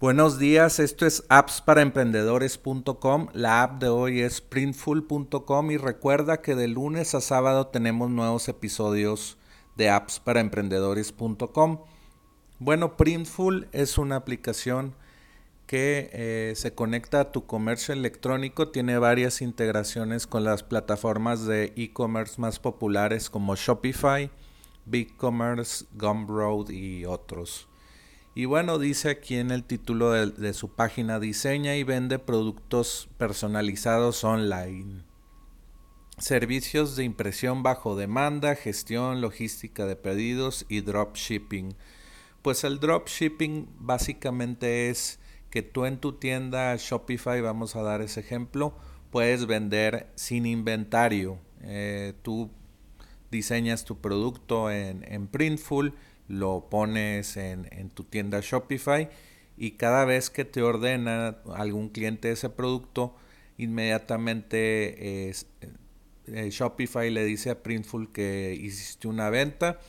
Buenos días, esto es appsparaemprendedores.com. La app de hoy es printful.com y recuerda que de lunes a sábado tenemos nuevos episodios de appsparaemprendedores.com. Bueno, Printful es una aplicación que eh, se conecta a tu comercio electrónico, tiene varias integraciones con las plataformas de e-commerce más populares como Shopify, BigCommerce, Gumroad y otros. Y bueno, dice aquí en el título de, su página, diseña y vende productos personalizados online. Servicios de impresión bajo demanda, gestión, logística de pedidos y dropshipping. Pues el dropshipping básicamente es que tú en tu tienda Shopify, vamos a dar ese ejemplo, puedes vender sin inventario. Eh, tú diseñas tu producto en, en Printful lo pones en, tu tienda Shopify y cada vez que te ordena algún cliente ese producto, inmediatamente eh, Shopify le dice a Printful que hiciste una venta,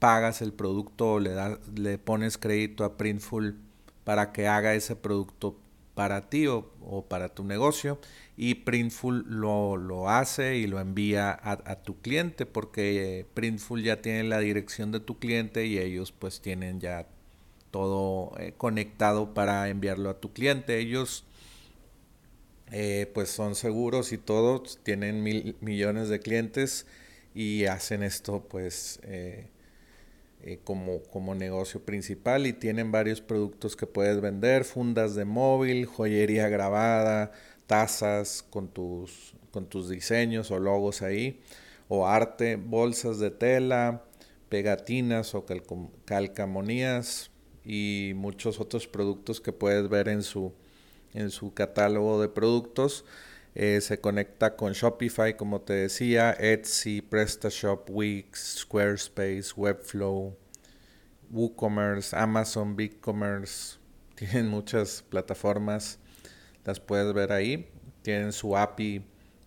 pagas el producto, le, le pones crédito a Printful para que haga ese producto para ti o, para tu negocio y Printful lo, hace y lo envía a, tu cliente porque Printful ya tiene la dirección de tu cliente y ellos pues tienen ya todo eh, conectado para enviarlo a tu cliente. Ellos eh, pues son seguros y todos tienen mil, millones de clientes y hacen esto pues eh, eh, como, como negocio principal y tienen varios productos que puedes vender, fundas de móvil, joyería grabada, tazas con tus, con tus diseños o logos ahí, o arte, bolsas de tela, pegatinas o calcamonías y muchos otros productos que puedes ver en su, en su catálogo de productos. Eh, se conecta con Shopify, como te decía, Etsy, PrestaShop, Wix, Squarespace, Webflow, WooCommerce, Amazon, BigCommerce. Tienen muchas plataformas, las puedes ver ahí. Tienen su API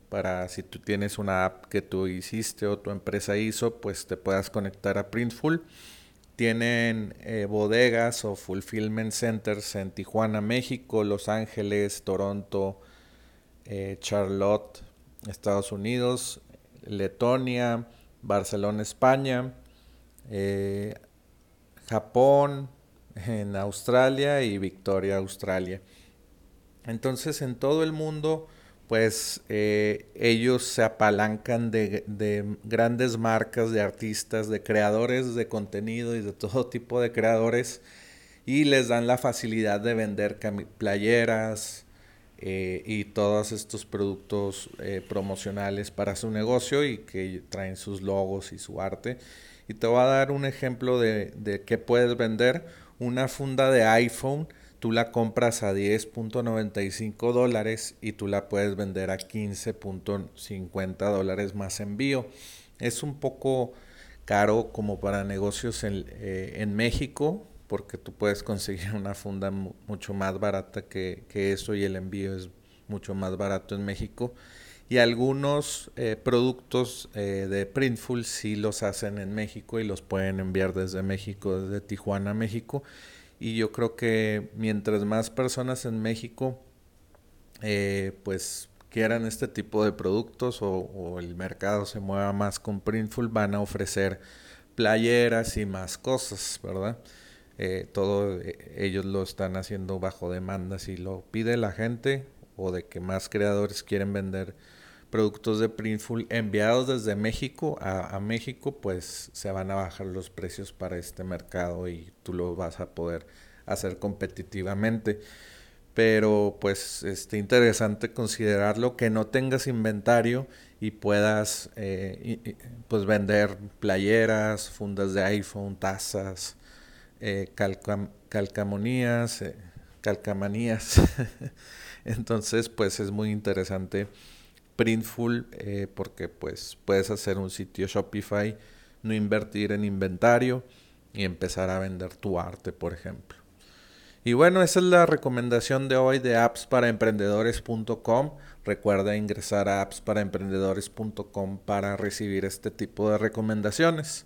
para si tú tienes una app que tú hiciste o tu empresa hizo, pues te puedas conectar a Printful. Tienen eh, bodegas o fulfillment centers en Tijuana, México, Los Ángeles, Toronto, eh, Charlotte, Estados Unidos, Letonia, Barcelona, España, eh, Japón, en Australia y Victoria, Australia. Entonces en todo el mundo, pues eh, ellos se apalancan de, de, grandes marcas, de artistas, de creadores de contenido y de todo tipo de creadores y les dan la facilidad de vender playeras, eh, y todos estos productos eh, promocionales para su negocio y que traen sus logos y su arte. Y te voy a dar un ejemplo de, de qué puedes vender. Una funda de iPhone, tú la compras a 10.95 dólares y tú la puedes vender a 15.50 dólares más envío. Es un poco caro como para negocios en, eh, en México, porque tú puedes conseguir una funda mucho más barata que, eso y el envío es mucho más barato en México. Y algunos eh, productos eh, de Printful sí los hacen en México y los pueden enviar desde México, desde Tijuana, México. Y yo creo que mientras más personas en México eh, pues quieran este tipo de productos o, o el mercado se mueva más con Printful, van a ofrecer playeras y más cosas, ¿verdad? Eh, todo eh, ellos lo están haciendo bajo demanda. Si lo pide la gente o de que más creadores quieren vender productos de Printful enviados desde México a, México, pues se van a bajar los precios para este mercado y tú lo vas a poder hacer competitivamente. Pero pues es este, interesante considerarlo que no tengas inventario y puedas eh, pues vender playeras, fundas de iPhone, tazas, eh, calcamonías, eh, calcamanías. Entonces, pues es muy interesante Printful eh, porque pues puedes hacer un sitio Shopify, no invertir en inventario y empezar a vender tu arte, por ejemplo. Y bueno, esa es la recomendación de hoy de appsparaemprendedores.com. Recuerda ingresar a appsparaemprendedores.com para recibir este tipo de recomendaciones.